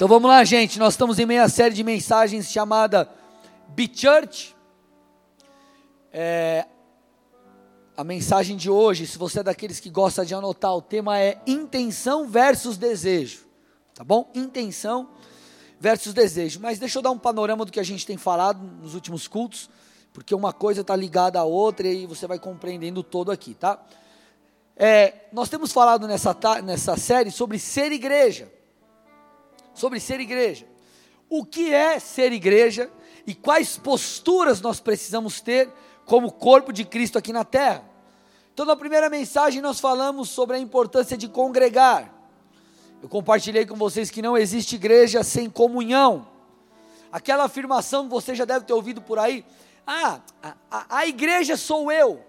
Então vamos lá, gente. Nós estamos em meia série de mensagens chamada Be Church. É, a mensagem de hoje, se você é daqueles que gosta de anotar, o tema é intenção versus desejo. Tá bom? Intenção versus desejo. Mas deixa eu dar um panorama do que a gente tem falado nos últimos cultos, porque uma coisa está ligada à outra e você vai compreendendo todo aqui, tá? É, nós temos falado nessa, nessa série sobre ser igreja. Sobre ser igreja. O que é ser igreja e quais posturas nós precisamos ter como corpo de Cristo aqui na terra. Então, na primeira mensagem, nós falamos sobre a importância de congregar. Eu compartilhei com vocês que não existe igreja sem comunhão. Aquela afirmação você já deve ter ouvido por aí: ah, a, a, a igreja sou eu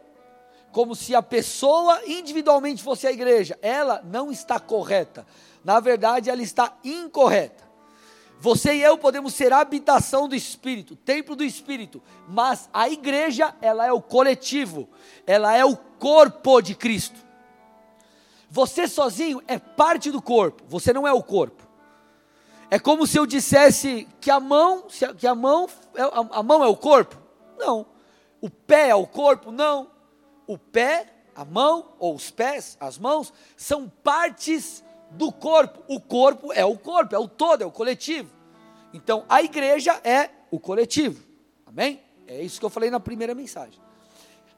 como se a pessoa individualmente fosse a igreja. Ela não está correta. Na verdade, ela está incorreta. Você e eu podemos ser habitação do Espírito, templo do Espírito, mas a igreja, ela é o coletivo, ela é o corpo de Cristo. Você sozinho é parte do corpo, você não é o corpo. É como se eu dissesse que a mão, que a mão, é, a mão é o corpo? Não. O pé é o corpo? Não o pé, a mão, ou os pés, as mãos, são partes do corpo. O corpo é o corpo, é o todo, é o coletivo. Então, a igreja é o coletivo. Amém? É isso que eu falei na primeira mensagem.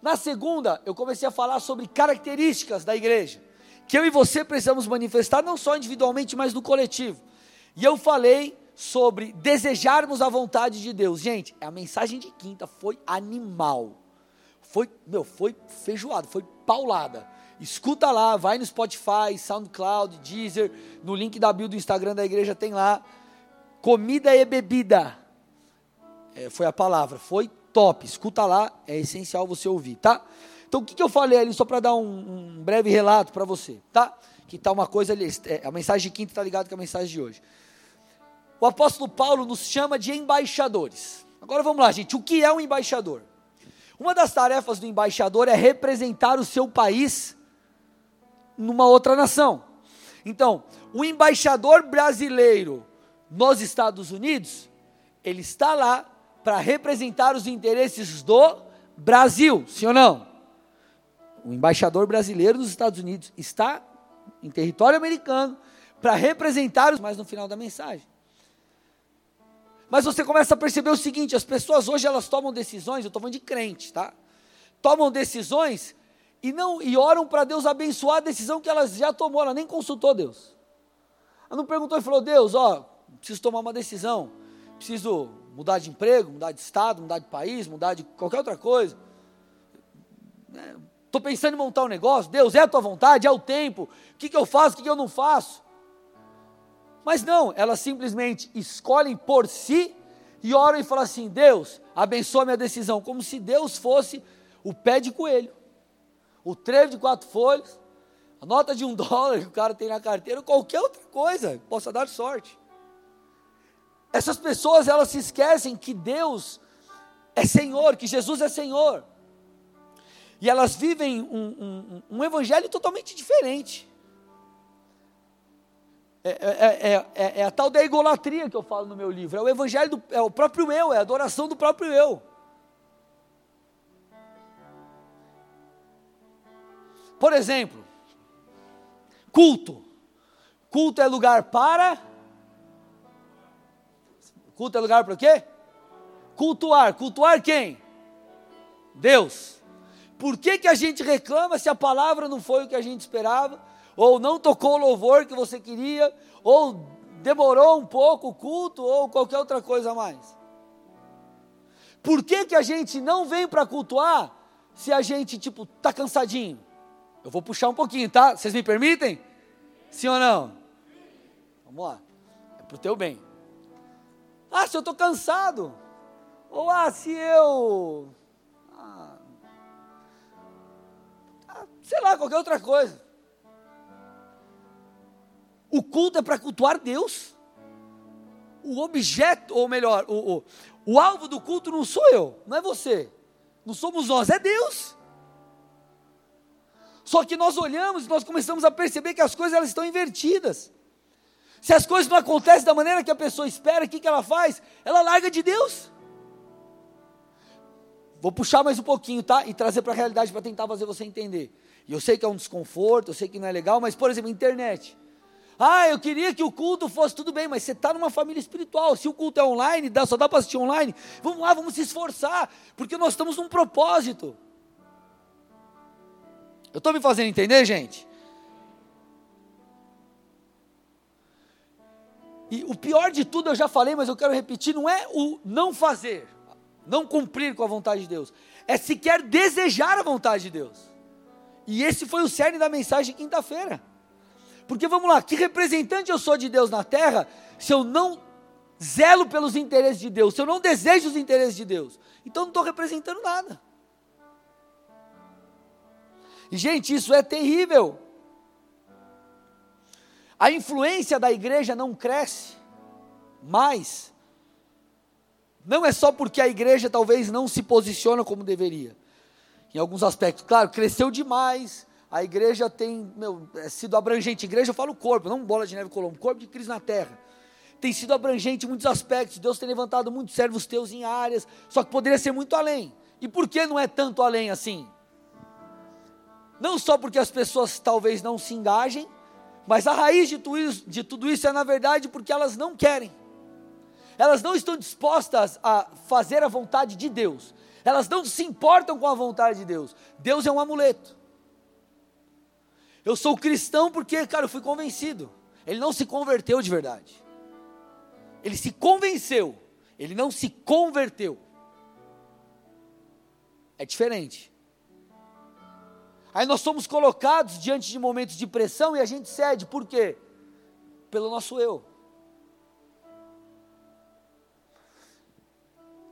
Na segunda, eu comecei a falar sobre características da igreja, que eu e você precisamos manifestar não só individualmente, mas no coletivo. E eu falei sobre desejarmos a vontade de Deus. Gente, a mensagem de quinta foi animal foi, meu, foi feijoada, foi paulada. Escuta lá, vai no Spotify, SoundCloud, Deezer, no link da bio do Instagram da igreja tem lá. Comida e bebida. É, foi a palavra, foi top. Escuta lá, é essencial você ouvir, tá? Então o que, que eu falei ali, só para dar um, um, breve relato para você, tá? Que tá uma coisa ali, é, a mensagem de quinta está ligada com a mensagem de hoje. O apóstolo Paulo nos chama de embaixadores. Agora vamos lá, gente, o que é um embaixador? Uma das tarefas do embaixador é representar o seu país numa outra nação. Então, o embaixador brasileiro nos Estados Unidos, ele está lá para representar os interesses do Brasil, sim ou não? O embaixador brasileiro nos Estados Unidos está em território americano para representar os mais no final da mensagem. Mas você começa a perceber o seguinte: as pessoas hoje elas tomam decisões, eu estou falando de crente, tá? Tomam decisões e não e oram para Deus abençoar a decisão que elas já tomou, ela nem consultou Deus. Ela não perguntou e falou: Deus, ó, preciso tomar uma decisão, preciso mudar de emprego, mudar de estado, mudar de país, mudar de qualquer outra coisa. Estou né? pensando em montar um negócio, Deus, é a tua vontade, é o tempo, o que, que eu faço, o que, que eu não faço. Mas não, elas simplesmente escolhem por si e oram e falam assim: Deus, abençoa minha decisão, como se Deus fosse o pé de coelho, o trevo de quatro folhas, a nota de um dólar que o cara tem na carteira, qualquer outra coisa que possa dar sorte. Essas pessoas elas se esquecem que Deus é Senhor, que Jesus é Senhor. E elas vivem um, um, um evangelho totalmente diferente. É, é, é, é, a tal da egolatria que eu falo no meu livro. É o evangelho, do, é o próprio eu, é a adoração do próprio eu. Por exemplo, culto. Culto é lugar para. Culto é lugar para o quê? Cultuar. Cultuar quem? Deus. Por que, que a gente reclama se a palavra não foi o que a gente esperava? ou não tocou o louvor que você queria, ou demorou um pouco o culto, ou qualquer outra coisa a mais. Por que, que a gente não vem para cultuar se a gente, tipo, tá cansadinho? Eu vou puxar um pouquinho, tá? Vocês me permitem? Sim ou não? Vamos lá. É pro teu bem. Ah, se eu estou cansado. Ou ah, se eu. Ah, ah sei lá, qualquer outra coisa. O culto é para cultuar Deus. O objeto, ou melhor, o, o, o alvo do culto não sou eu, não é você, não somos nós, é Deus. Só que nós olhamos e nós começamos a perceber que as coisas elas estão invertidas. Se as coisas não acontecem da maneira que a pessoa espera, o que, que ela faz? Ela larga de Deus. Vou puxar mais um pouquinho, tá? E trazer para a realidade para tentar fazer você entender. E eu sei que é um desconforto, eu sei que não é legal, mas, por exemplo, internet. Ah, eu queria que o culto fosse tudo bem, mas você está numa família espiritual. Se o culto é online, dá, só dá para assistir online. Vamos lá, vamos se esforçar, porque nós estamos num propósito. Eu estou me fazendo entender, gente? E o pior de tudo, eu já falei, mas eu quero repetir, não é o não fazer não cumprir com a vontade de Deus, é sequer desejar a vontade de Deus. E esse foi o cerne da mensagem de quinta-feira. Porque vamos lá, que representante eu sou de Deus na terra se eu não zelo pelos interesses de Deus, se eu não desejo os interesses de Deus? Então não estou representando nada. Gente, isso é terrível. A influência da igreja não cresce mais não é só porque a igreja talvez não se posiciona como deveria. Em alguns aspectos, claro, cresceu demais, a igreja tem meu, é, sido abrangente. Igreja eu falo corpo, não bola de neve colombo, corpo de Cristo na terra. Tem sido abrangente em muitos aspectos. Deus tem levantado muitos servos teus em áreas, só que poderia ser muito além. E por que não é tanto além assim? Não só porque as pessoas talvez não se engajem, mas a raiz de tudo isso, de tudo isso é, na verdade, porque elas não querem elas não estão dispostas a fazer a vontade de Deus, elas não se importam com a vontade de Deus. Deus é um amuleto. Eu sou cristão porque, cara, eu fui convencido. Ele não se converteu de verdade. Ele se convenceu, ele não se converteu. É diferente. Aí nós somos colocados diante de momentos de pressão e a gente cede, por quê? Pelo nosso eu.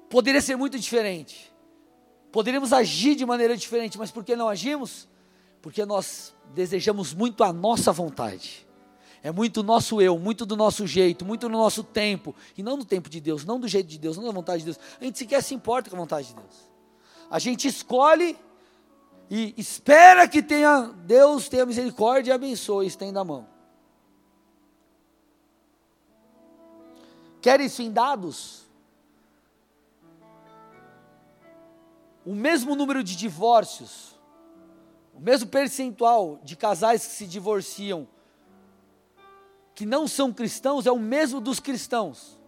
Poderia ser muito diferente. Poderíamos agir de maneira diferente, mas por que não agimos? Porque nós desejamos muito a nossa vontade. É muito nosso eu, muito do nosso jeito, muito no nosso tempo, e não no tempo de Deus, não do jeito de Deus, não da vontade de Deus. A gente sequer se importa com a vontade de Deus. A gente escolhe e espera que tenha Deus tenha misericórdia e abençoe, estenda a mão. Quer isso em dados? o mesmo número de divórcios, o mesmo percentual de casais que se divorciam, que não são cristãos, é o mesmo dos cristãos.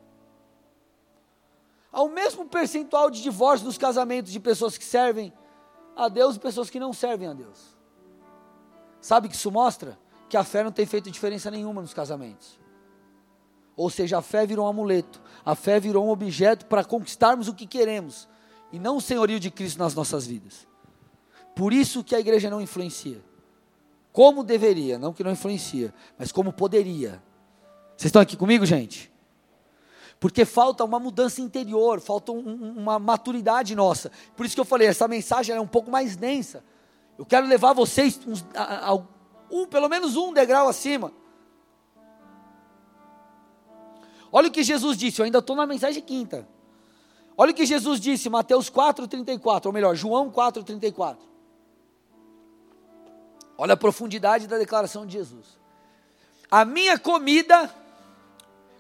Há o mesmo percentual de divórcio nos casamentos de pessoas que servem a Deus e pessoas que não servem a Deus. Sabe o que isso mostra? Que a fé não tem feito diferença nenhuma nos casamentos. Ou seja, a fé virou um amuleto, a fé virou um objeto para conquistarmos o que queremos, e não o senhorio de Cristo nas nossas vidas. Por isso que a igreja não influencia. Como deveria, não que não influencia, mas como poderia. Vocês estão aqui comigo, gente? Porque falta uma mudança interior, falta um, uma maturidade nossa. Por isso que eu falei, essa mensagem é um pouco mais densa. Eu quero levar vocês uns, a, a, um, pelo menos um degrau acima. Olha o que Jesus disse, eu ainda estou na mensagem quinta. Olha o que Jesus disse, Mateus 4,34, ou melhor, João 4,34. Olha a profundidade da declaração de Jesus. A minha comida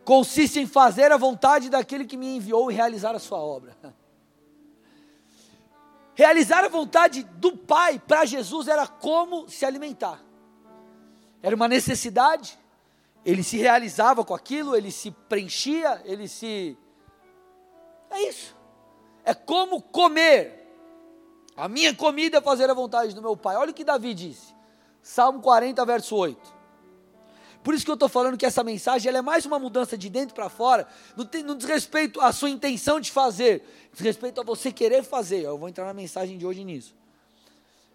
consiste em fazer a vontade daquele que me enviou e realizar a sua obra. Realizar a vontade do Pai para Jesus era como se alimentar. Era uma necessidade, ele se realizava com aquilo, ele se preenchia, ele se é isso. É como comer. A minha comida é fazer a vontade do meu Pai. Olha o que Davi disse. Salmo 40, verso 8. Por isso que eu estou falando que essa mensagem ela é mais uma mudança de dentro para fora, não, tem, diz respeito à sua intenção de fazer, diz respeito a você querer fazer. Eu vou entrar na mensagem de hoje nisso.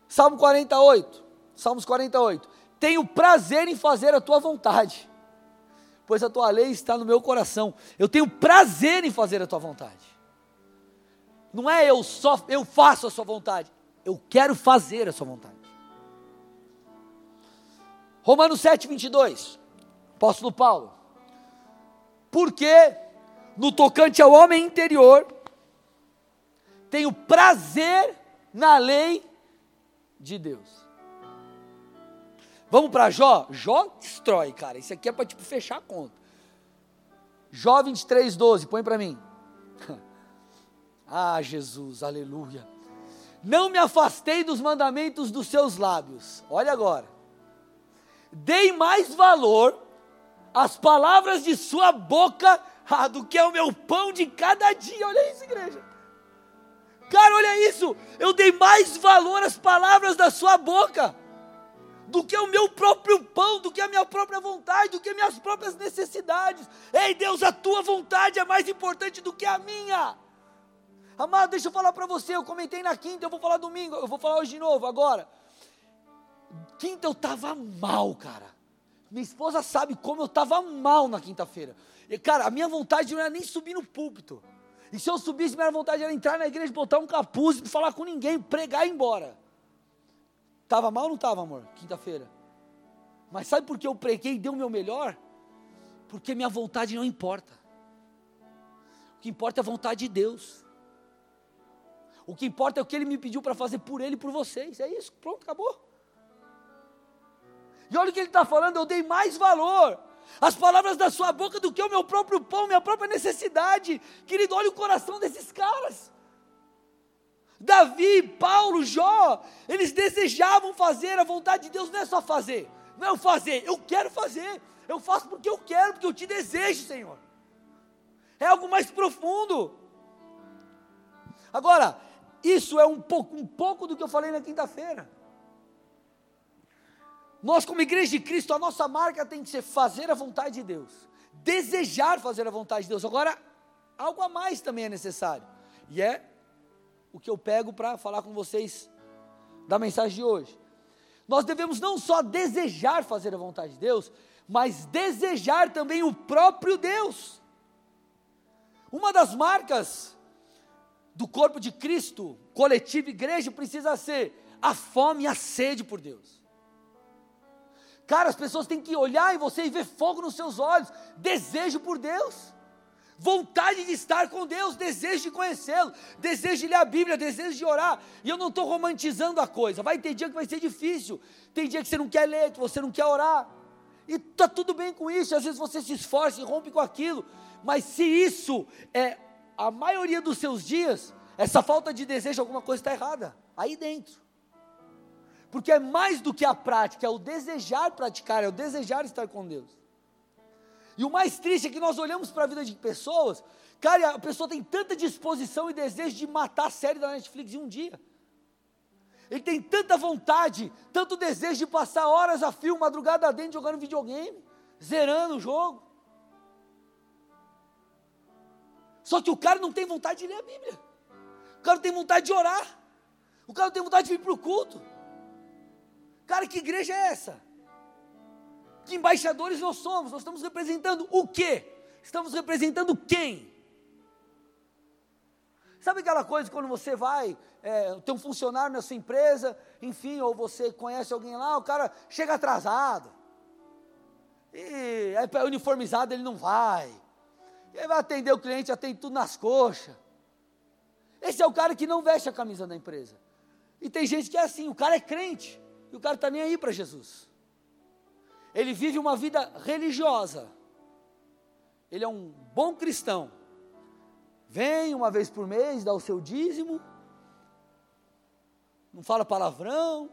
Salmo 48, Salmos 48. Tenho prazer em fazer a tua vontade pois a tua lei está no meu coração. Eu tenho prazer em fazer a tua vontade. Não é eu só eu faço a sua vontade, eu quero fazer a sua vontade. Romanos 7, 22, apóstolo Paulo. Porque no tocante ao homem interior, tenho prazer na lei de Deus. Vamos para Jó? Jó destrói, cara. Isso aqui é para tipo fechar a conta. Jó 23, 12, põe para mim. ah, Jesus, aleluia. Não me afastei dos mandamentos dos seus lábios. Olha agora. Dei mais valor às palavras de sua boca ah, do que ao meu pão de cada dia. Olha isso, igreja. Cara, olha isso. Eu dei mais valor às palavras da sua boca do que o meu próprio pão, do que a minha própria vontade, do que minhas próprias necessidades. Ei, Deus, a tua vontade é mais importante do que a minha. Amado, deixa eu falar para você, eu comentei na quinta, eu vou falar domingo, eu vou falar hoje de novo, agora. Quinta eu estava mal, cara. Minha esposa sabe como eu estava mal na quinta-feira. Cara, a minha vontade não era nem subir no púlpito. E se eu subisse, minha vontade era entrar na igreja, botar um capuz, não falar com ninguém, pregar e ir embora. Estava mal ou não estava, amor? Quinta-feira. Mas sabe por que eu preguei e dei o meu melhor? Porque minha vontade não importa. O que importa é a vontade de Deus. O que importa é o que Ele me pediu para fazer por Ele e por vocês. É isso, pronto, acabou. E olha o que Ele está falando, eu dei mais valor as palavras da sua boca do que o meu próprio pão, minha própria necessidade. Querido, olha o coração desses caras. Davi, Paulo, Jó, eles desejavam fazer a vontade de Deus, não é só fazer, não é fazer, eu quero fazer, eu faço porque eu quero, porque eu te desejo, Senhor. É algo mais profundo. Agora, isso é um pouco, um pouco do que eu falei na quinta-feira. Nós, como igreja de Cristo, a nossa marca tem que ser fazer a vontade de Deus, desejar fazer a vontade de Deus. Agora, algo a mais também é necessário, e é o que eu pego para falar com vocês da mensagem de hoje. Nós devemos não só desejar fazer a vontade de Deus, mas desejar também o próprio Deus. Uma das marcas do corpo de Cristo, coletivo igreja, precisa ser a fome e a sede por Deus. Cara, as pessoas têm que olhar em você e ver fogo nos seus olhos, desejo por Deus, vontade de estar com Deus, desejo de conhecê-lo, desejo de ler a Bíblia, desejo de orar. E eu não estou romantizando a coisa. Vai ter dia que vai ser difícil, tem dia que você não quer ler, que você não quer orar. E está tudo bem com isso, às vezes você se esforça e rompe com aquilo, mas se isso é a maioria dos seus dias, essa falta de desejo, alguma coisa está errada, aí dentro. Porque é mais do que a prática, é o desejar praticar, é o desejar estar com Deus. E o mais triste é que nós olhamos para a vida de pessoas, cara, a pessoa tem tanta disposição e desejo de matar a série da Netflix em um dia. Ele tem tanta vontade, tanto desejo de passar horas a fio, madrugada dentro, jogando videogame, zerando o jogo. Só que o cara não tem vontade de ler a Bíblia. O cara não tem vontade de orar. O cara não tem vontade de vir para o culto. Cara, que igreja é essa? Que embaixadores nós somos? Nós estamos representando o quê? Estamos representando quem? Sabe aquela coisa quando você vai, é, tem um funcionário na sua empresa, enfim, ou você conhece alguém lá, o cara chega atrasado. E é uniformizado ele não vai. E aí vai atender o cliente, atende tudo nas coxas. Esse é o cara que não veste a camisa da empresa. E tem gente que é assim, o cara é crente. E o cara está nem aí para Jesus. Ele vive uma vida religiosa. Ele é um bom cristão. Vem uma vez por mês, dá o seu dízimo. Não fala palavrão.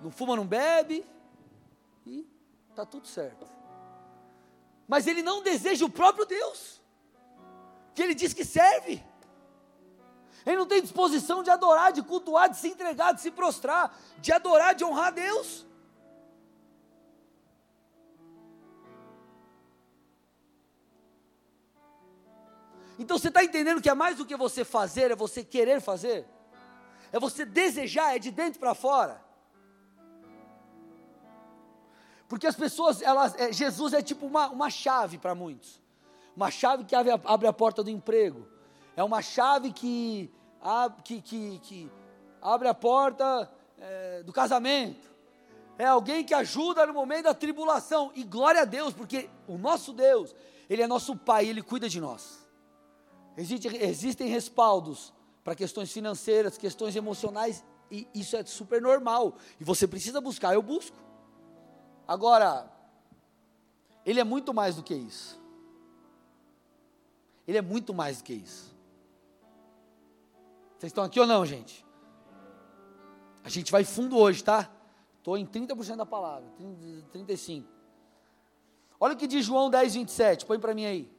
Não fuma, não bebe. E está tudo certo. Mas ele não deseja o próprio Deus. Que ele diz que serve. Ele não tem disposição de adorar, de cultuar, de se entregar, de se prostrar, de adorar, de honrar a Deus. Então você está entendendo que é mais do que você fazer, é você querer fazer, é você desejar, é de dentro para fora. Porque as pessoas, elas, é, Jesus é tipo uma, uma chave para muitos, uma chave que abre a, abre a porta do emprego, é uma chave que, que, que, que abre a porta é, do casamento. É alguém que ajuda no momento da tribulação. E glória a Deus, porque o nosso Deus, Ele é nosso Pai, Ele cuida de nós. Existe, existem respaldos para questões financeiras, questões emocionais, e isso é super normal. E você precisa buscar, eu busco. Agora, ele é muito mais do que isso. Ele é muito mais do que isso. Vocês estão aqui ou não, gente? A gente vai fundo hoje, tá? Estou em 30% da palavra, 35%. Olha o que diz João 10, 27. Põe para mim aí.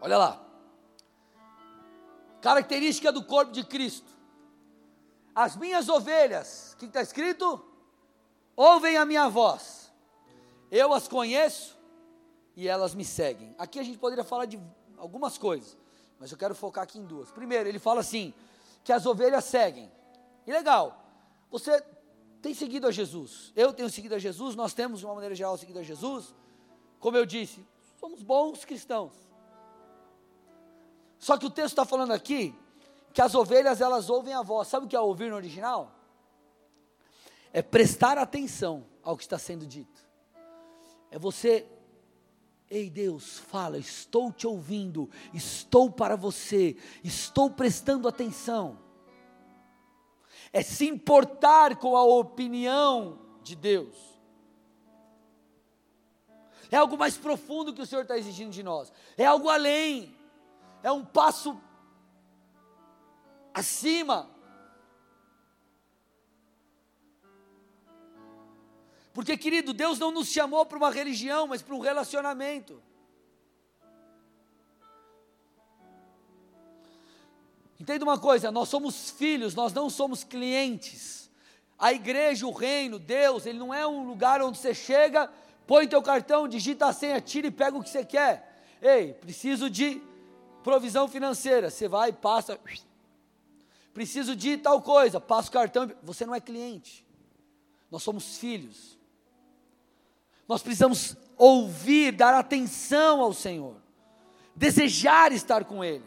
Olha lá. Característica do corpo de Cristo. As minhas ovelhas, o que está escrito? Ouvem a minha voz. Eu as conheço e elas me seguem. Aqui a gente poderia falar de algumas coisas, mas eu quero focar aqui em duas. Primeiro, ele fala assim: que as ovelhas seguem. E legal, você tem seguido a Jesus, eu tenho seguido a Jesus, nós temos de uma maneira geral seguido a Jesus. Como eu disse, somos bons cristãos. Só que o texto está falando aqui que as ovelhas elas ouvem a voz. Sabe o que é ouvir no original? É prestar atenção ao que está sendo dito. É você Ei Deus, fala, estou te ouvindo, estou para você, estou prestando atenção. É se importar com a opinião de Deus. É algo mais profundo que o Senhor está exigindo de nós. É algo além. É um passo acima. Porque, querido, Deus não nos chamou para uma religião, mas para um relacionamento. Entenda uma coisa: nós somos filhos, nós não somos clientes. A igreja, o reino, Deus, ele não é um lugar onde você chega, põe teu cartão, digita a senha, tira e pega o que você quer. Ei, preciso de provisão financeira. Você vai, passa. Preciso de tal coisa, passa o cartão. Você não é cliente. Nós somos filhos. Nós precisamos ouvir, dar atenção ao Senhor, desejar estar com Ele.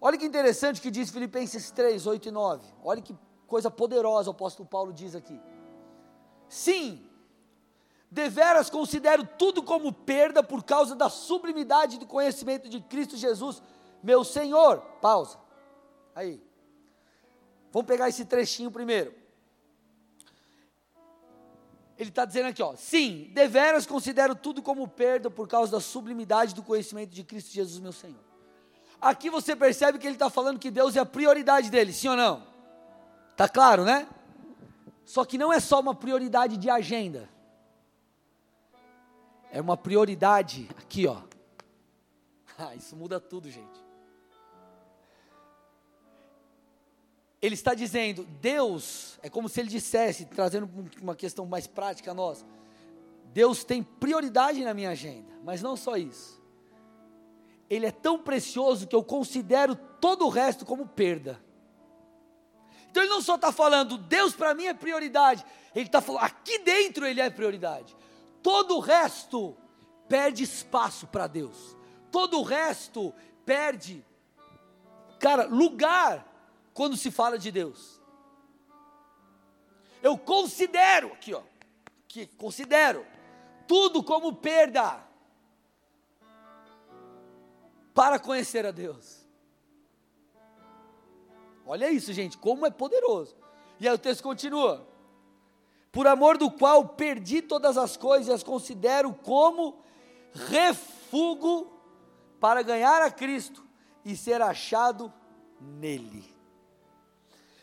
Olha que interessante que diz Filipenses 3, 8 e 9. Olha que coisa poderosa o apóstolo Paulo diz aqui. Sim, deveras considero tudo como perda por causa da sublimidade do conhecimento de Cristo Jesus, meu Senhor. Pausa. Aí. Vamos pegar esse trechinho primeiro. Ele está dizendo aqui, ó, sim, deveras considero tudo como perda por causa da sublimidade do conhecimento de Cristo Jesus, meu Senhor. Aqui você percebe que ele está falando que Deus é a prioridade dele, sim ou não? Tá claro, né? Só que não é só uma prioridade de agenda. É uma prioridade aqui, ó. Ah, isso muda tudo, gente. Ele está dizendo, Deus, é como se ele dissesse, trazendo uma questão mais prática a nós, Deus tem prioridade na minha agenda, mas não só isso. Ele é tão precioso que eu considero todo o resto como perda. Então ele não só está falando, Deus para mim é prioridade, ele está falando, aqui dentro ele é prioridade. Todo o resto perde espaço para Deus. Todo o resto perde, cara, lugar quando se fala de Deus. Eu considero, aqui ó, que considero tudo como perda para conhecer a Deus. Olha isso, gente, como é poderoso. E aí o texto continua: Por amor do qual perdi todas as coisas e as considero como refúgio para ganhar a Cristo e ser achado nele.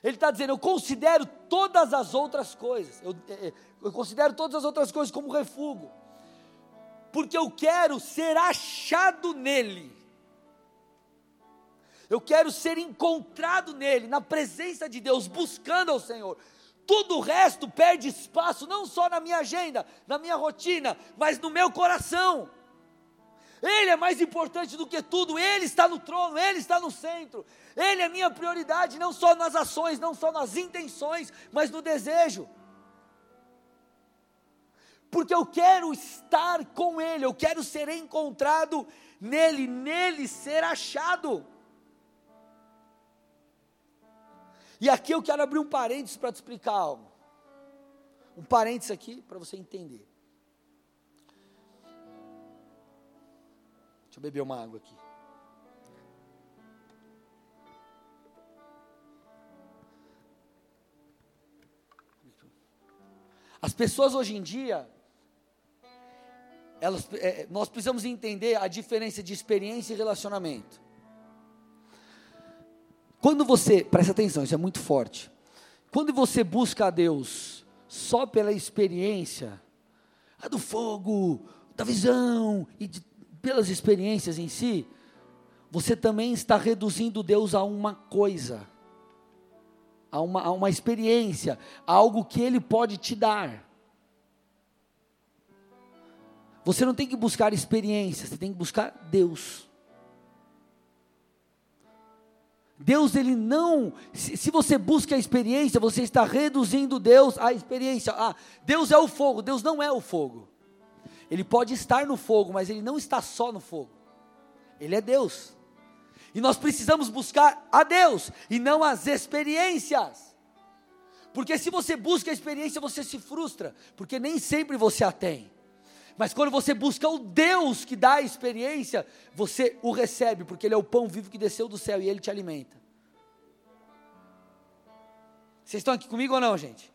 Ele está dizendo: eu considero todas as outras coisas, eu, é, é, eu, considero todas as outras coisas como refúgio, porque eu quero ser achado nele, eu quero ser encontrado nele, na presença de Deus, buscando ao Senhor. Tudo o resto perde espaço, não só na minha agenda, na minha rotina, mas no meu coração. Ele é mais importante do que tudo, Ele está no trono, Ele está no centro, Ele é minha prioridade, não só nas ações, não só nas intenções, mas no desejo. Porque eu quero estar com Ele, eu quero ser encontrado nele, nele ser achado. E aqui eu quero abrir um parênteses para te explicar algo. Um parênteses aqui para você entender. Deixa eu beber uma água aqui. As pessoas hoje em dia, elas, é, nós precisamos entender a diferença de experiência e relacionamento. Quando você, presta atenção, isso é muito forte. Quando você busca a Deus só pela experiência, a do fogo, da visão e de, pelas experiências em si, você também está reduzindo Deus a uma coisa, a uma, a uma experiência, a algo que Ele pode te dar. Você não tem que buscar experiência, você tem que buscar Deus. Deus, ele não. Se, se, você busca a experiência, você está reduzindo Deus à experiência. Ah, Deus é o fogo, Deus não é o fogo. Ele pode estar no fogo, mas ele não está só no fogo. Ele é Deus. E nós precisamos buscar a Deus e não as experiências. Porque se você busca a experiência, você se frustra, porque nem sempre você a tem. Mas quando você busca o Deus que dá a experiência, você o recebe, porque Ele é o pão vivo que desceu do céu e Ele te alimenta. Vocês estão aqui comigo ou não, gente?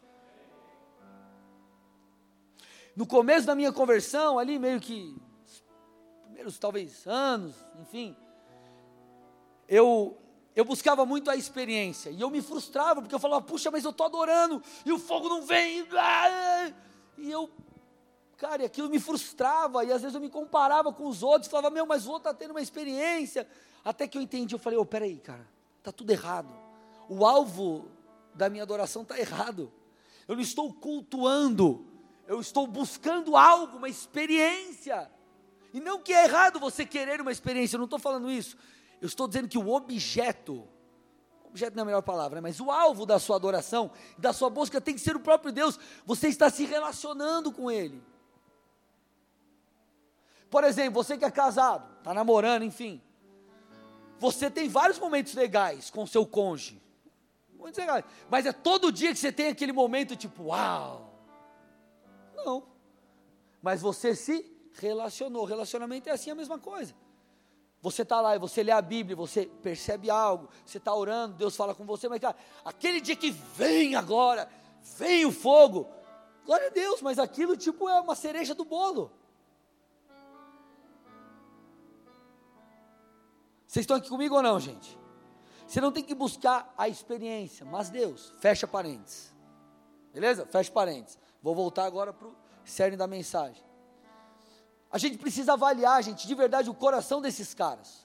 No começo da minha conversão, ali meio que, primeiros talvez anos, enfim, eu, eu buscava muito a experiência, e eu me frustrava, porque eu falava, puxa, mas eu estou adorando, e o fogo não vem, e eu Cara, e aquilo me frustrava, e às vezes eu me comparava com os outros, falava, meu, mas o outro está tendo uma experiência. Até que eu entendi, eu falei, oh, peraí, cara, está tudo errado. O alvo da minha adoração está errado. Eu não estou cultuando, eu estou buscando algo, uma experiência. E não que é errado você querer uma experiência, eu não estou falando isso. Eu estou dizendo que o objeto, objeto não é a melhor palavra, mas o alvo da sua adoração, da sua busca tem que ser o próprio Deus. Você está se relacionando com Ele. Por exemplo, você que é casado, está namorando, enfim. Você tem vários momentos legais com seu cônjuge. Muitos legais. Mas é todo dia que você tem aquele momento tipo, uau. Não. Mas você se relacionou. Relacionamento é assim a mesma coisa. Você está lá e você lê a Bíblia, você percebe algo, você está orando, Deus fala com você, mas cara, aquele dia que vem agora, vem o fogo, glória a Deus, mas aquilo tipo é uma cereja do bolo. Vocês estão aqui comigo ou não, gente? Você não tem que buscar a experiência, mas Deus. Fecha parênteses. Beleza? Fecha parênteses. Vou voltar agora para o cerne da mensagem. A gente precisa avaliar, gente, de verdade, o coração desses caras.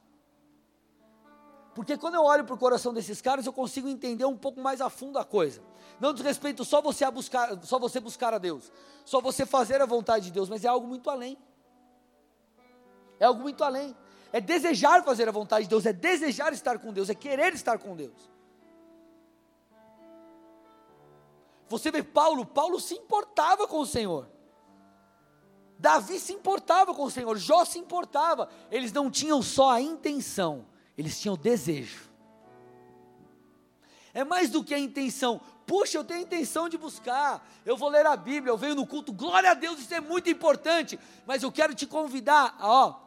Porque quando eu olho para o coração desses caras, eu consigo entender um pouco mais a fundo a coisa. Não diz respeito só você a buscar, só você buscar a Deus, só você fazer a vontade de Deus, mas é algo muito além. É algo muito além é desejar fazer a vontade de Deus, é desejar estar com Deus, é querer estar com Deus. Você vê Paulo, Paulo se importava com o Senhor. Davi se importava com o Senhor, Jó se importava. Eles não tinham só a intenção, eles tinham o desejo. É mais do que a intenção. Puxa, eu tenho a intenção de buscar. Eu vou ler a Bíblia, eu venho no culto. Glória a Deus, isso é muito importante. Mas eu quero te convidar, ó,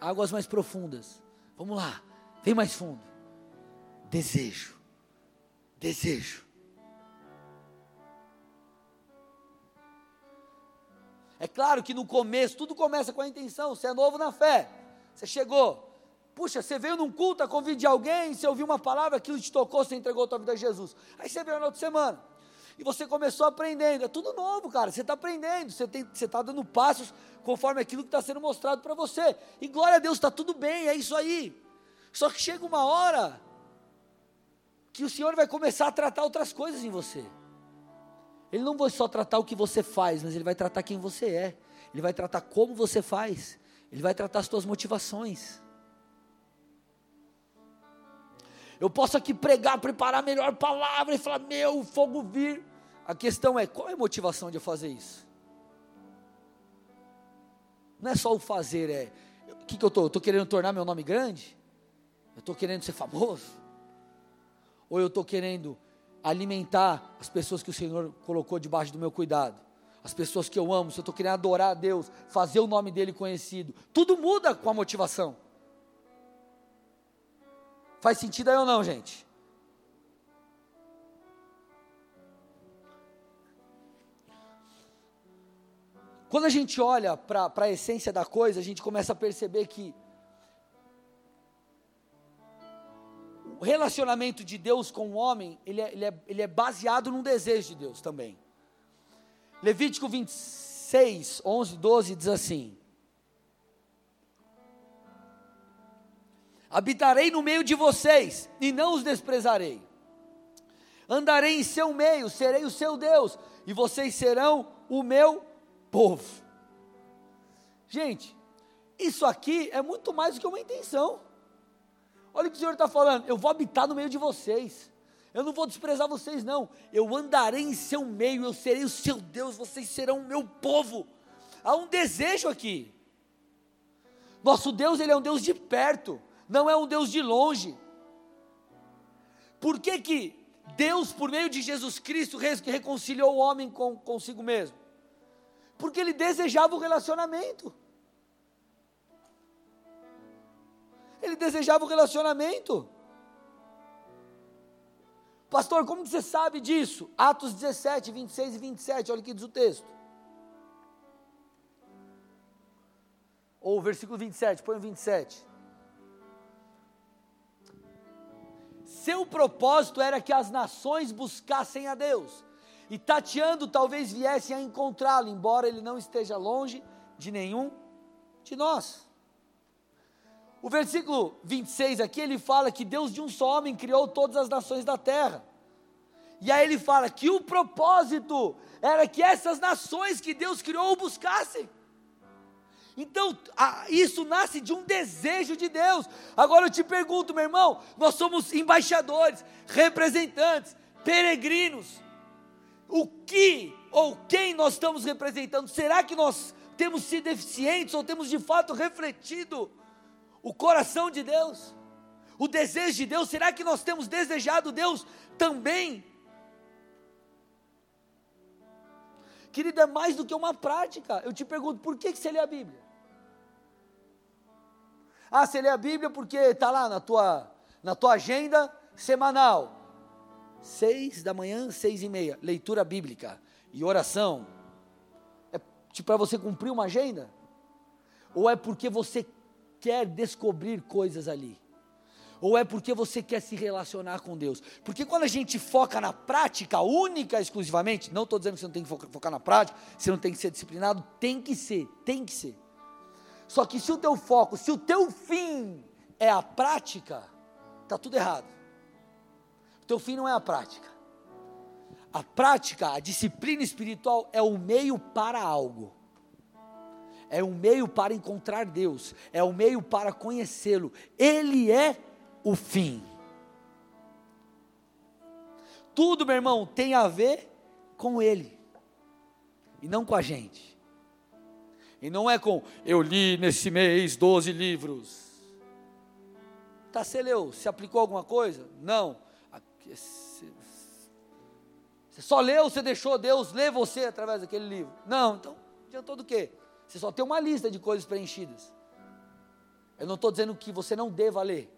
águas mais profundas. Vamos lá, vem mais fundo. Desejo, desejo. É claro que no começo, tudo começa com a intenção. Você é novo na fé, você chegou. Puxa, você veio num culto a convite de alguém, você ouviu uma palavra, aquilo te tocou, você entregou a tua vida a Jesus. Aí você veio na outra semana e você começou aprendendo. É tudo novo, cara. Você está aprendendo, você está dando passos conforme aquilo que está sendo mostrado para você. E glória a Deus, está tudo bem, é isso aí. Só que chega uma hora que o Senhor vai começar a tratar outras coisas em você. Ele não vai só tratar o que você faz, mas Ele vai tratar quem você é. Ele vai tratar como você faz. Ele vai tratar as suas motivações. Eu posso aqui pregar, preparar a melhor palavra e falar, meu, o fogo vir. A questão é, qual é a motivação de eu fazer isso? Não é só o fazer, é. O que, que eu estou? Estou querendo tornar meu nome grande? Eu estou querendo ser famoso? Ou eu estou querendo alimentar as pessoas que o Senhor colocou debaixo do meu cuidado? As pessoas que eu amo, se eu estou querendo adorar a Deus, fazer o nome dele conhecido. Tudo muda com a motivação. Faz sentido aí ou não, gente? quando a gente olha para a essência da coisa, a gente começa a perceber que o relacionamento de Deus com o homem, ele é, ele é, ele é baseado num desejo de Deus também. Levítico 26, 11, 12 diz assim: Habitarei no meio de vocês e não os desprezarei. Andarei em seu meio, serei o seu Deus, e vocês serão o meu povo. Gente, isso aqui é muito mais do que uma intenção. Olha o que o Senhor está falando. Eu vou habitar no meio de vocês. Eu não vou desprezar vocês, não. Eu andarei em seu meio, eu serei o seu Deus, vocês serão o meu povo. Há um desejo aqui. Nosso Deus, ele é um Deus de perto não é um Deus de longe. Por que que Deus, por meio de Jesus Cristo, reconciliou o homem com, consigo mesmo? Porque ele desejava o relacionamento. Ele desejava o relacionamento. Pastor, como você sabe disso? Atos 17, 26 e 27, olha o que diz o texto. Ou versículo 27, põe o 27. Seu propósito era que as nações buscassem a Deus. E tateando, talvez viessem a encontrá-lo, embora ele não esteja longe de nenhum de nós. O versículo 26 aqui, ele fala que Deus de um só homem criou todas as nações da terra. E aí ele fala que o propósito era que essas nações que Deus criou o buscassem. Então, isso nasce de um desejo de Deus. Agora eu te pergunto, meu irmão, nós somos embaixadores, representantes, peregrinos. O que ou quem nós estamos representando? Será que nós temos sido eficientes ou temos de fato refletido o coração de Deus? O desejo de Deus? Será que nós temos desejado Deus também? Querido, é mais do que uma prática. Eu te pergunto, por que, que você lê a Bíblia? Ah, você lê a Bíblia porque está lá na tua, na tua agenda semanal. Seis da manhã, seis e meia, leitura bíblica e oração. É tipo para você cumprir uma agenda? Ou é porque você quer descobrir coisas ali? Ou é porque você quer se relacionar com Deus? Porque quando a gente foca na prática, única, exclusivamente, não estou dizendo que você não tem que focar na prática, você não tem que ser disciplinado, tem que ser, tem que ser. Só que se o teu foco, se o teu fim é a prática, está tudo errado. O teu fim não é a prática. A prática, a disciplina espiritual é o meio para algo. É o meio para encontrar Deus, é o meio para conhecê-lo. Ele é o fim. Tudo, meu irmão, tem a ver com ele e não com a gente. E não é com eu li nesse mês 12 livros. Tá, você leu? Se aplicou alguma coisa? Não. Você só leu, você deixou Deus ler você através daquele livro. Não, então adiantou do quê? Você só tem uma lista de coisas preenchidas. Eu não estou dizendo que você não deva ler.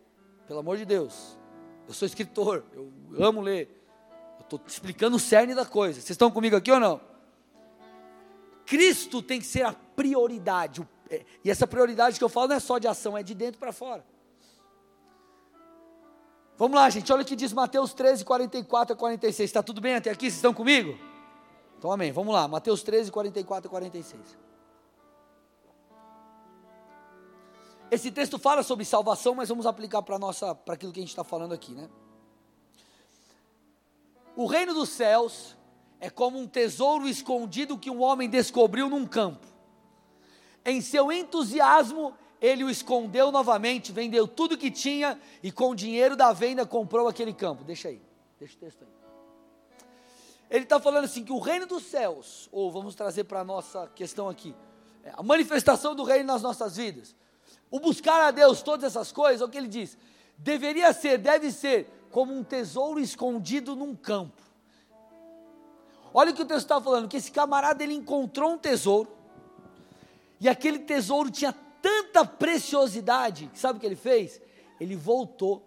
Pelo amor de Deus. Eu sou escritor, eu amo ler. Eu estou explicando o cerne da coisa. Vocês estão comigo aqui ou não? Cristo tem que ser a prioridade. É, e essa prioridade que eu falo não é só de ação, é de dentro para fora. Vamos lá, gente, olha o que diz Mateus 13, 44 a 46. Está tudo bem até aqui? Vocês estão comigo? Então, amém. Vamos lá, Mateus 13, 44 a 46. Esse texto fala sobre salvação, mas vamos aplicar para nossa, para aquilo que a gente está falando aqui, né? O reino dos céus é como um tesouro escondido que um homem descobriu num campo. Em seu entusiasmo, ele o escondeu novamente, vendeu tudo que tinha e com o dinheiro da venda comprou aquele campo. Deixa aí, deixa o texto aí. Ele está falando assim: que o reino dos céus, ou vamos trazer para a nossa questão aqui, é a manifestação do reino nas nossas vidas, o buscar a Deus, todas essas coisas, o que ele diz, deveria ser, deve ser, como um tesouro escondido num campo. Olha o que o texto está falando, que esse camarada ele encontrou um tesouro, e aquele tesouro tinha tanta preciosidade, sabe o que ele fez? Ele voltou,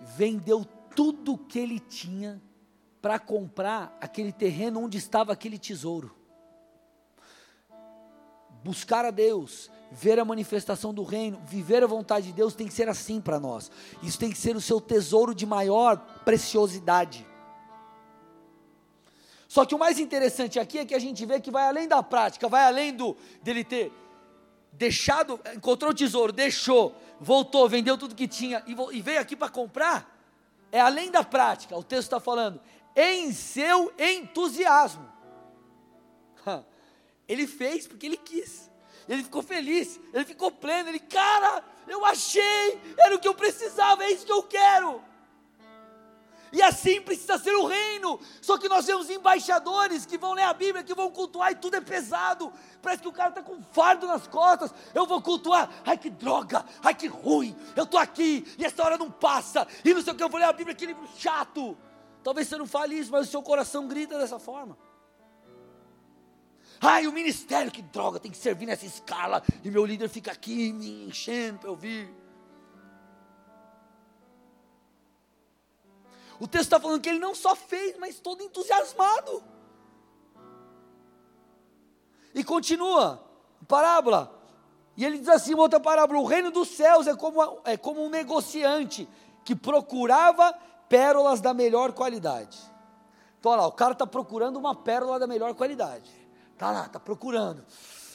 vendeu tudo que ele tinha para comprar aquele terreno onde estava aquele tesouro. buscar a Deus, ver a manifestação do reino, viver a vontade de Deus tem que ser assim para nós. Isso tem que ser o seu tesouro de maior preciosidade. Só que o mais interessante aqui é que a gente vê que vai além da prática, vai além do dele ter deixado, encontrou o tesouro, deixou, voltou, vendeu tudo que tinha e, e veio aqui para comprar. É além da prática. O texto está falando em seu entusiasmo. Ele fez porque ele quis. Ele ficou feliz, ele ficou pleno, ele, cara, eu achei, era o que eu precisava, é isso que eu quero. E assim precisa ser o reino. Só que nós vemos embaixadores que vão ler a Bíblia, que vão cultuar e tudo é pesado. Parece que o cara está com um fardo nas costas. Eu vou cultuar. Ai que droga, ai que ruim. Eu estou aqui e essa hora não passa. E não sei o que, eu vou ler a Bíblia, que livro chato. Talvez você não fale isso, mas o seu coração grita dessa forma. Ai, o ministério, que droga, tem que servir nessa escala. E meu líder fica aqui me enchendo para eu vir. O texto está falando que ele não só fez, mas todo entusiasmado. E continua, parábola. E ele diz assim, outra parábola: o reino dos céus é como, é como um negociante que procurava pérolas da melhor qualidade. Então, olha lá, o cara está procurando uma pérola da melhor qualidade. Está lá, está procurando.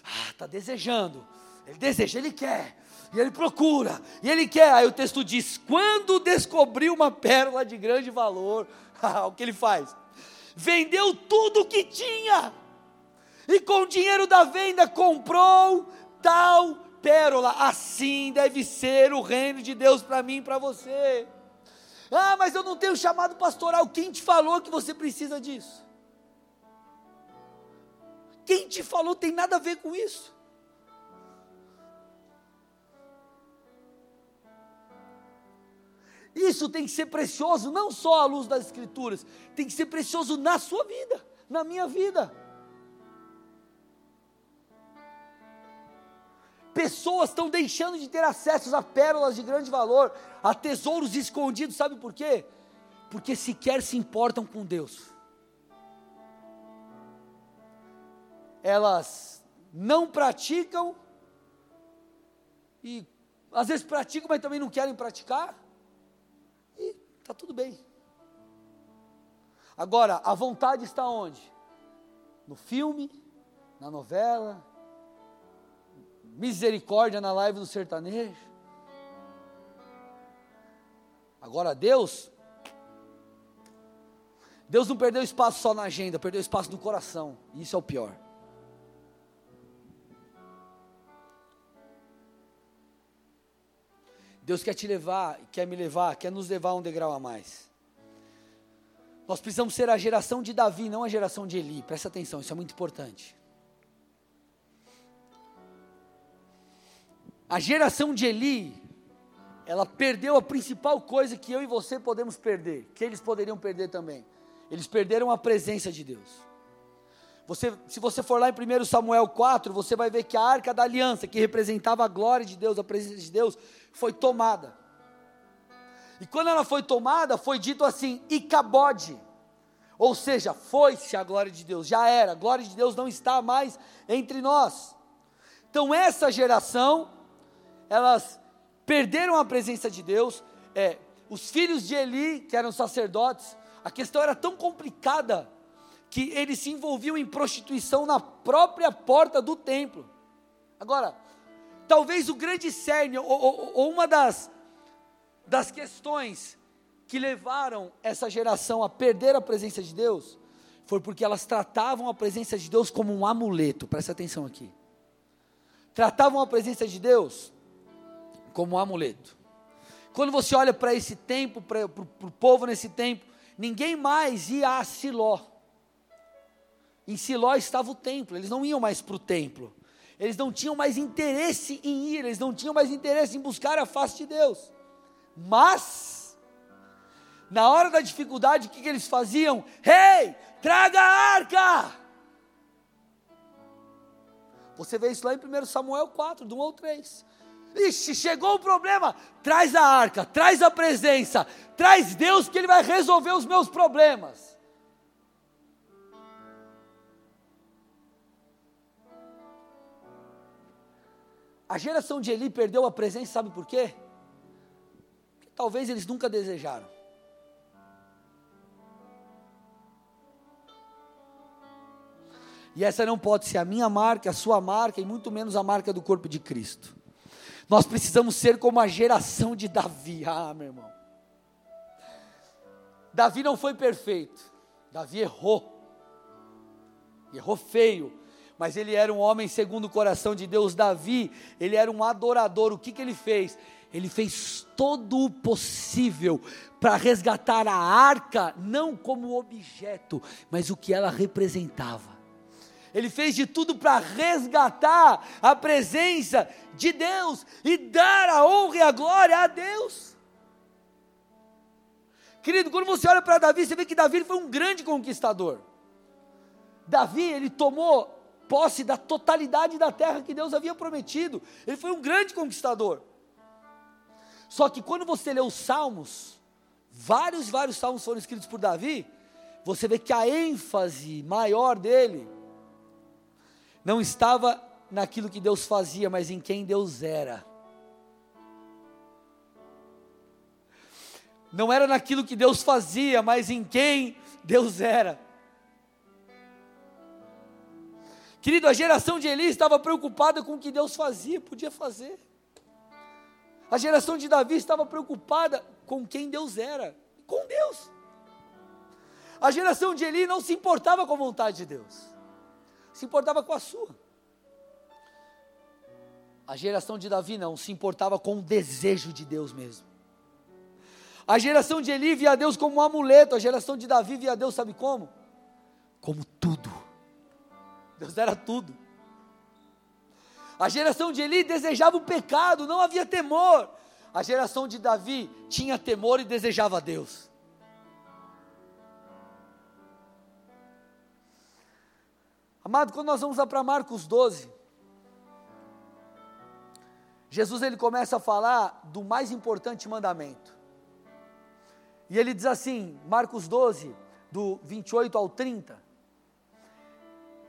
Ah, está desejando. Ele deseja, ele quer. E ele procura, e ele quer. Aí o texto diz: quando descobriu uma pérola de grande valor, o que ele faz? Vendeu tudo o que tinha, e com o dinheiro da venda comprou tal pérola. Assim deve ser o reino de Deus para mim e para você. Ah, mas eu não tenho chamado pastoral. Quem te falou que você precisa disso? Quem te falou tem nada a ver com isso. Isso tem que ser precioso não só à luz das Escrituras, tem que ser precioso na sua vida, na minha vida. Pessoas estão deixando de ter acesso a pérolas de grande valor, a tesouros escondidos, sabe por quê? Porque sequer se importam com Deus. Elas não praticam e às vezes praticam, mas também não querem praticar. Está tudo bem. Agora, a vontade está onde? No filme, na novela, misericórdia na live do sertanejo. Agora, Deus, Deus não perdeu espaço só na agenda, perdeu espaço no coração. Isso é o pior. Deus quer te levar, quer me levar, quer nos levar um degrau a mais. Nós precisamos ser a geração de Davi, não a geração de Eli. Presta atenção, isso é muito importante. A geração de Eli, ela perdeu a principal coisa que eu e você podemos perder, que eles poderiam perder também. Eles perderam a presença de Deus. Você, se você for lá em 1 Samuel 4, você vai ver que a arca da aliança, que representava a glória de Deus, a presença de Deus, foi tomada. E quando ela foi tomada, foi dito assim: Icabode. Ou seja, foi-se a glória de Deus, já era, a glória de Deus não está mais entre nós. Então, essa geração, elas perderam a presença de Deus. É, os filhos de Eli, que eram sacerdotes, a questão era tão complicada que eles se envolviam em prostituição na própria porta do templo. Agora, talvez o grande cerne, ou, ou, ou uma das, das questões que levaram essa geração a perder a presença de Deus, foi porque elas tratavam a presença de Deus como um amuleto, presta atenção aqui. Tratavam a presença de Deus como um amuleto. Quando você olha para esse tempo, para o povo nesse tempo, ninguém mais ia a Siló. Em Siló estava o templo, eles não iam mais para o templo. Eles não tinham mais interesse em ir, eles não tinham mais interesse em buscar a face de Deus. Mas, na hora da dificuldade, o que, que eles faziam? Rei, hey, traga a arca! Você vê isso lá em 1 Samuel 4, do 1 ao 3. Ixi, chegou o problema, traz a arca, traz a presença, traz Deus que Ele vai resolver os meus problemas. A geração de Eli perdeu a presença, sabe por quê? Porque talvez eles nunca desejaram. E essa não pode ser a minha marca, a sua marca e muito menos a marca do corpo de Cristo. Nós precisamos ser como a geração de Davi. Ah, meu irmão. Davi não foi perfeito. Davi errou. Errou feio. Mas ele era um homem segundo o coração de Deus. Davi, ele era um adorador. O que, que ele fez? Ele fez todo o possível para resgatar a arca, não como objeto, mas o que ela representava. Ele fez de tudo para resgatar a presença de Deus e dar a honra e a glória a Deus. Querido, quando você olha para Davi, você vê que Davi foi um grande conquistador. Davi, ele tomou posse da totalidade da terra que Deus havia prometido. Ele foi um grande conquistador. Só que quando você lê os salmos, vários, vários salmos foram escritos por Davi, você vê que a ênfase maior dele não estava naquilo que Deus fazia, mas em quem Deus era. Não era naquilo que Deus fazia, mas em quem Deus era. Querido, a geração de Eli estava preocupada com o que Deus fazia, podia fazer. A geração de Davi estava preocupada com quem Deus era, com Deus. A geração de Eli não se importava com a vontade de Deus se importava com a sua. A geração de Davi não, se importava com o desejo de Deus mesmo. A geração de Eli via Deus como um amuleto, a geração de Davi via Deus, sabe como? Como tudo. Deus era tudo. A geração de Eli desejava o pecado, não havia temor. A geração de Davi tinha temor e desejava Deus. Amado, quando nós vamos lá para Marcos 12, Jesus ele começa a falar do mais importante mandamento. E ele diz assim, Marcos 12, do 28 ao 30.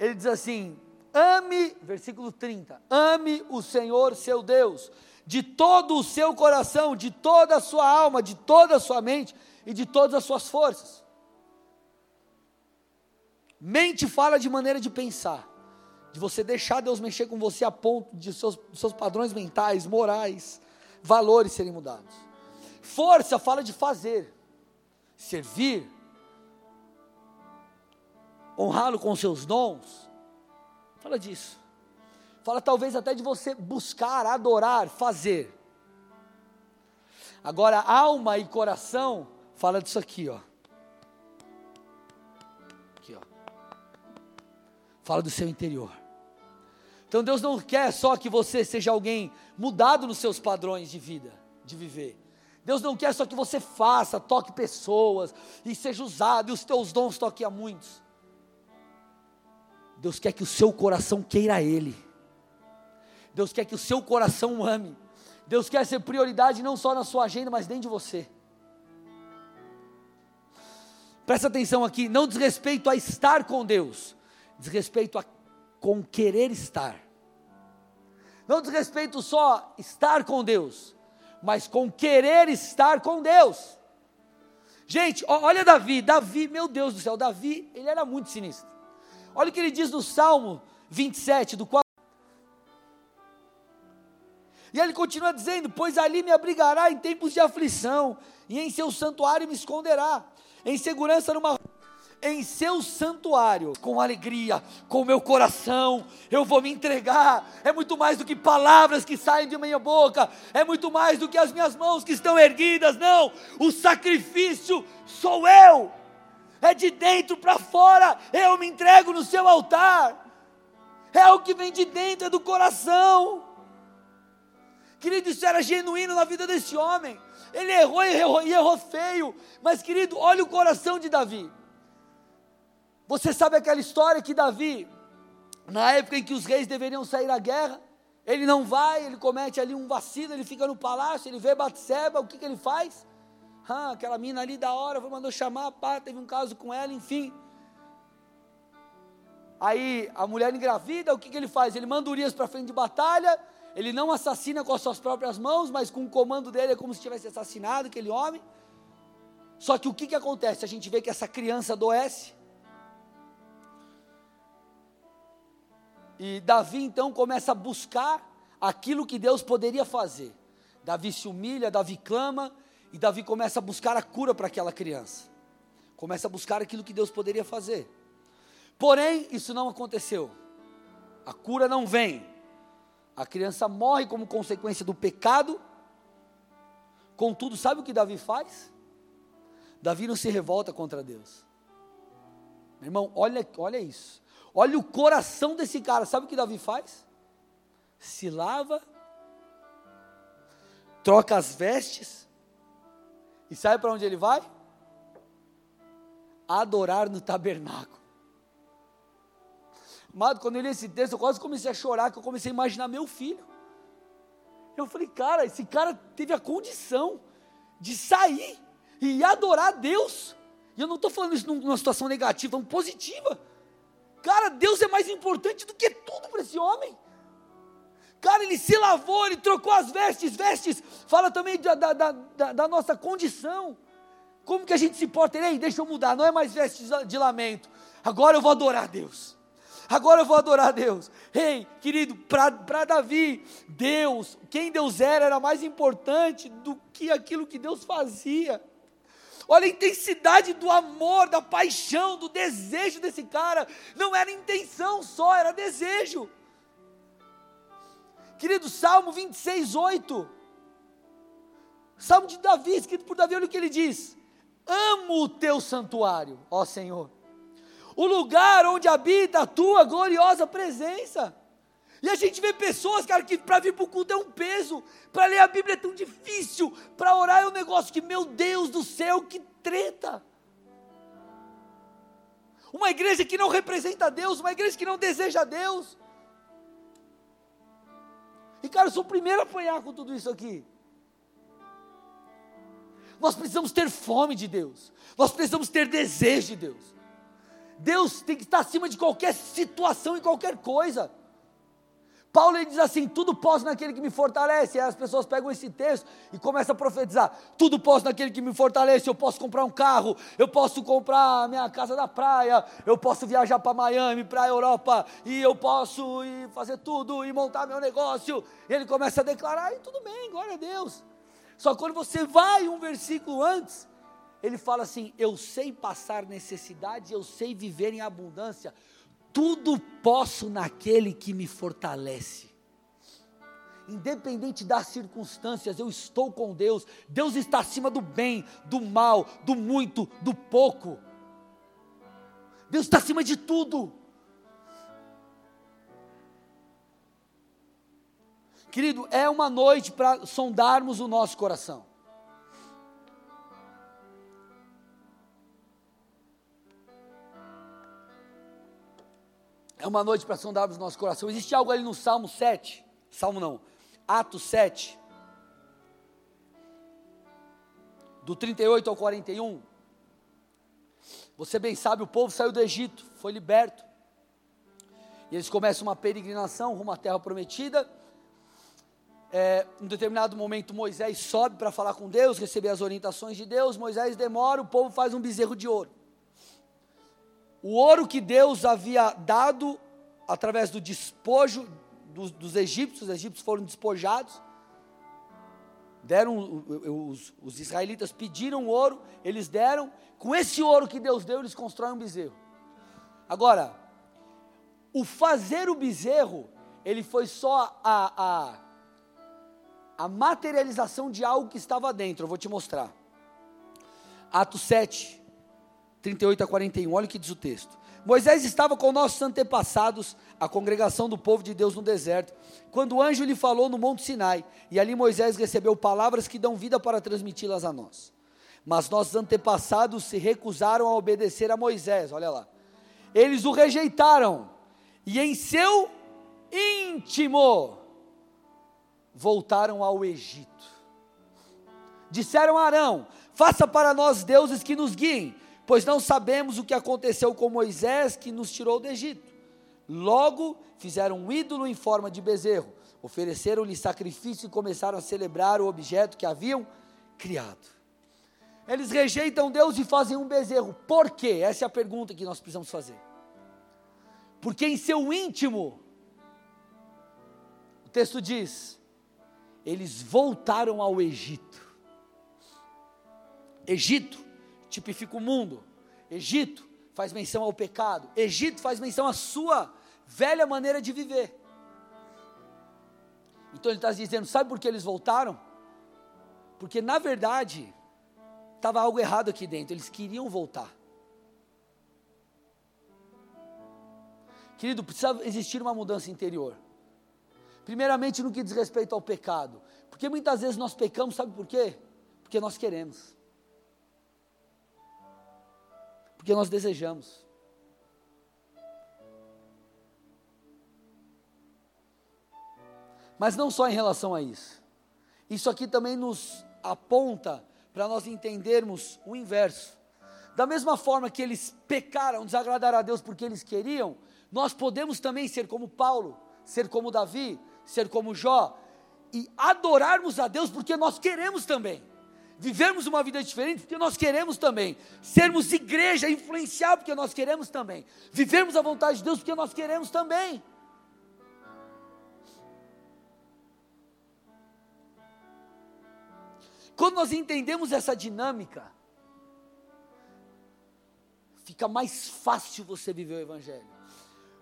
Ele diz assim: Ame, versículo 30, ame o Senhor seu Deus, de todo o seu coração, de toda a sua alma, de toda a sua mente e de todas as suas forças. Mente fala de maneira de pensar, de você deixar Deus mexer com você a ponto de seus, seus padrões mentais, morais, valores serem mudados. Força fala de fazer, servir, honrá-lo com seus dons. Fala disso. Fala talvez até de você buscar, adorar, fazer. Agora, alma e coração fala disso aqui, ó. fala do seu interior. Então Deus não quer só que você seja alguém mudado nos seus padrões de vida, de viver. Deus não quer só que você faça, toque pessoas e seja usado e os teus dons toquem a muitos. Deus quer que o seu coração queira Ele. Deus quer que o seu coração ame. Deus quer ser prioridade não só na sua agenda, mas dentro de você. Presta atenção aqui, não diz respeito a estar com Deus, diz respeito a com querer estar. Não diz respeito só estar com Deus, mas com querer estar com Deus. Gente, olha Davi, Davi, meu Deus do céu, Davi, ele era muito sinistro. Olha o que ele diz no Salmo 27, do 4. E ele continua dizendo: Pois ali me abrigará em tempos de aflição, e em seu santuário me esconderá, em segurança numa em seu santuário, com alegria, com meu coração, eu vou me entregar. É muito mais do que palavras que saem de minha boca, é muito mais do que as minhas mãos que estão erguidas. Não, o sacrifício sou eu, é de dentro para fora, eu me entrego no seu altar, é o que vem de dentro, é do coração. Querido, isso era genuíno na vida desse homem. Ele errou e errou, e errou feio, mas querido, olha o coração de Davi. Você sabe aquela história que Davi, na época em que os reis deveriam sair à guerra, ele não vai, ele comete ali um vacilo, ele fica no palácio, ele vê Batseba, o que, que ele faz? Ah, aquela mina ali da hora, mandou chamar, pá, teve um caso com ela, enfim. Aí a mulher engravida, o que, que ele faz? Ele manda Urias para frente de batalha, Ele não assassina com as suas próprias mãos, mas com o comando dele é como se tivesse assassinado aquele homem. Só que o que, que acontece? A gente vê que essa criança adoece. E Davi então começa a buscar aquilo que Deus poderia fazer. Davi se humilha, Davi clama, e Davi começa a buscar a cura para aquela criança. Começa a buscar aquilo que Deus poderia fazer. Porém, isso não aconteceu. A cura não vem. A criança morre como consequência do pecado. Contudo, sabe o que Davi faz? Davi não se revolta contra Deus. Meu irmão, olha, olha isso. Olha o coração desse cara. Sabe o que Davi faz? Se lava, troca as vestes e sabe para onde ele vai? Adorar no tabernáculo. Amado, quando eu li esse texto, eu quase comecei a chorar, que eu comecei a imaginar meu filho. Eu falei, cara, esse cara teve a condição de sair e adorar a Deus. E eu não estou falando isso numa situação negativa, uma positiva. Cara, Deus é mais importante do que tudo para esse homem. Cara, ele se lavou, ele trocou as vestes, vestes, fala também da, da, da, da nossa condição. Como que a gente se porta? Ei, deixa eu mudar, não é mais vestes de lamento. Agora eu vou adorar a Deus. Agora eu vou adorar a Deus. Ei, querido, para Davi, Deus, quem Deus era, era mais importante do que aquilo que Deus fazia. Olha a intensidade do amor, da paixão, do desejo desse cara. Não era intenção só, era desejo. Querido, Salmo 26, 8. Salmo de Davi, escrito por Davi, olha o que ele diz: Amo o teu santuário, ó Senhor, o lugar onde habita a tua gloriosa presença. E a gente vê pessoas, cara, que para vir para o culto é um peso, para ler a Bíblia é tão difícil, para orar é um negócio que, meu Deus do céu, que treta. Uma igreja que não representa Deus, uma igreja que não deseja Deus, e cara, eu sou o primeiro a apanhar com tudo isso aqui. Nós precisamos ter fome de Deus. Nós precisamos ter desejo de Deus. Deus tem que estar acima de qualquer situação e qualquer coisa. Paulo ele diz assim: tudo posso naquele que me fortalece. E aí as pessoas pegam esse texto e começam a profetizar: tudo posso naquele que me fortalece. Eu posso comprar um carro, eu posso comprar a minha casa da praia, eu posso viajar para Miami, para a Europa, e eu posso ir fazer tudo e montar meu negócio. E ele começa a declarar: e tudo bem, glória a Deus. Só quando você vai um versículo antes, ele fala assim: eu sei passar necessidade, eu sei viver em abundância tudo posso naquele que me fortalece. Independente das circunstâncias, eu estou com Deus. Deus está acima do bem, do mal, do muito, do pouco. Deus está acima de tudo. Querido, é uma noite para sondarmos o nosso coração. É uma noite para sondarmos nosso coração. Existe algo ali no Salmo 7, Salmo não, Atos 7, do 38 ao 41. Você bem sabe, o povo saiu do Egito, foi liberto. E eles começam uma peregrinação rumo à terra prometida. É, em determinado momento, Moisés sobe para falar com Deus, receber as orientações de Deus. Moisés demora, o povo faz um bezerro de ouro o ouro que Deus havia dado através do despojo dos, dos egípcios, os egípcios foram despojados, deram, os, os israelitas pediram ouro, eles deram, com esse ouro que Deus deu, eles constroem um bezerro. Agora, o fazer o bezerro, ele foi só a, a, a materialização de algo que estava dentro, eu vou te mostrar. Atos 7, 38 a 41, olha o que diz o texto. Moisés estava com nossos antepassados, a congregação do povo de Deus no deserto, quando o anjo lhe falou no Monte Sinai, e ali Moisés recebeu palavras que dão vida para transmiti-las a nós. Mas nossos antepassados se recusaram a obedecer a Moisés, olha lá. Eles o rejeitaram, e em seu íntimo voltaram ao Egito. Disseram a Arão: Faça para nós deuses que nos guiem pois não sabemos o que aconteceu com Moisés que nos tirou do Egito. Logo fizeram um ídolo em forma de bezerro, ofereceram-lhe sacrifício e começaram a celebrar o objeto que haviam criado. Eles rejeitam Deus e fazem um bezerro. Por quê? Essa é a pergunta que nós precisamos fazer. Porque em seu íntimo, o texto diz, eles voltaram ao Egito. Egito tipifica o mundo. Egito faz menção ao pecado. Egito faz menção à sua velha maneira de viver. Então ele está dizendo: sabe por que eles voltaram? Porque na verdade estava algo errado aqui dentro, eles queriam voltar. Querido, precisa existir uma mudança interior. Primeiramente no que diz respeito ao pecado. Porque muitas vezes nós pecamos, sabe por quê? Porque nós queremos. Porque nós desejamos. Mas não só em relação a isso. Isso aqui também nos aponta para nós entendermos o inverso. Da mesma forma que eles pecaram, desagradaram a Deus porque eles queriam, nós podemos também ser como Paulo, ser como Davi, ser como Jó e adorarmos a Deus porque nós queremos também vivermos uma vida diferente porque nós queremos também, sermos igreja, influenciar porque nós queremos também, vivermos a vontade de Deus porque nós queremos também. Quando nós entendemos essa dinâmica, fica mais fácil você viver o Evangelho.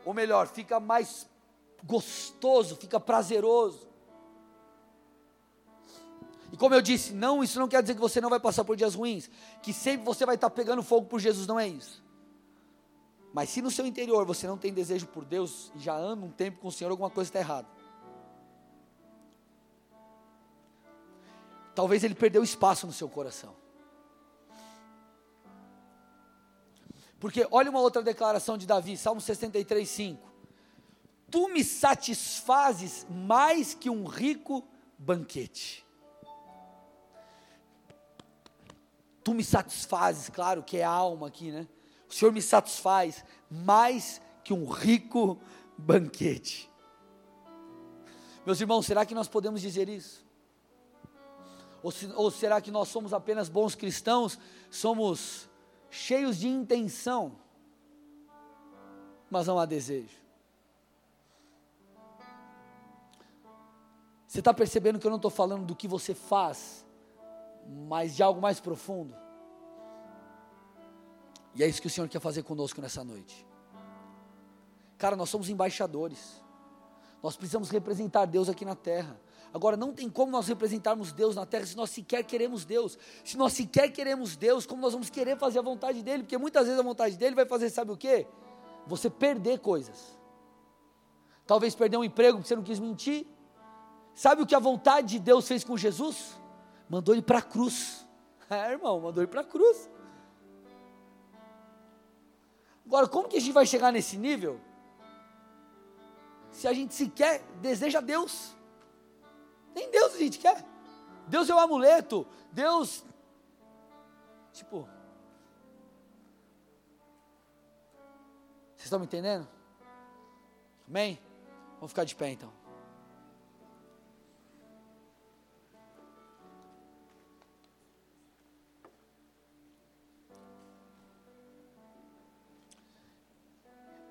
Ou melhor, fica mais gostoso, fica prazeroso. E como eu disse, não, isso não quer dizer que você não vai passar por dias ruins, que sempre você vai estar pegando fogo por Jesus, não é isso. Mas se no seu interior você não tem desejo por Deus e já anda um tempo com o Senhor, alguma coisa está errada. Talvez ele perdeu espaço no seu coração. Porque olha uma outra declaração de Davi, Salmo 63, 5. Tu me satisfazes mais que um rico banquete. Tu me satisfazes, claro que é alma aqui, né? O Senhor me satisfaz mais que um rico banquete. Meus irmãos, será que nós podemos dizer isso? Ou, se, ou será que nós somos apenas bons cristãos, somos cheios de intenção, mas não há desejo? Você está percebendo que eu não estou falando do que você faz, mas de algo mais profundo. E é isso que o Senhor quer fazer conosco nessa noite. Cara, nós somos embaixadores. Nós precisamos representar Deus aqui na terra. Agora, não tem como nós representarmos Deus na terra se nós sequer queremos Deus. Se nós sequer queremos Deus, como nós vamos querer fazer a vontade dEle? Porque muitas vezes a vontade dEle vai fazer, sabe o que? Você perder coisas. Talvez perder um emprego porque você não quis mentir. Sabe o que a vontade de Deus fez com Jesus? Mandou ele para a cruz. É, irmão, mandou ele para a cruz. Agora, como que a gente vai chegar nesse nível? Se a gente sequer deseja Deus. Nem Deus a gente quer. Deus é o amuleto. Deus. Tipo. Vocês estão me entendendo? Amém? Vamos ficar de pé então.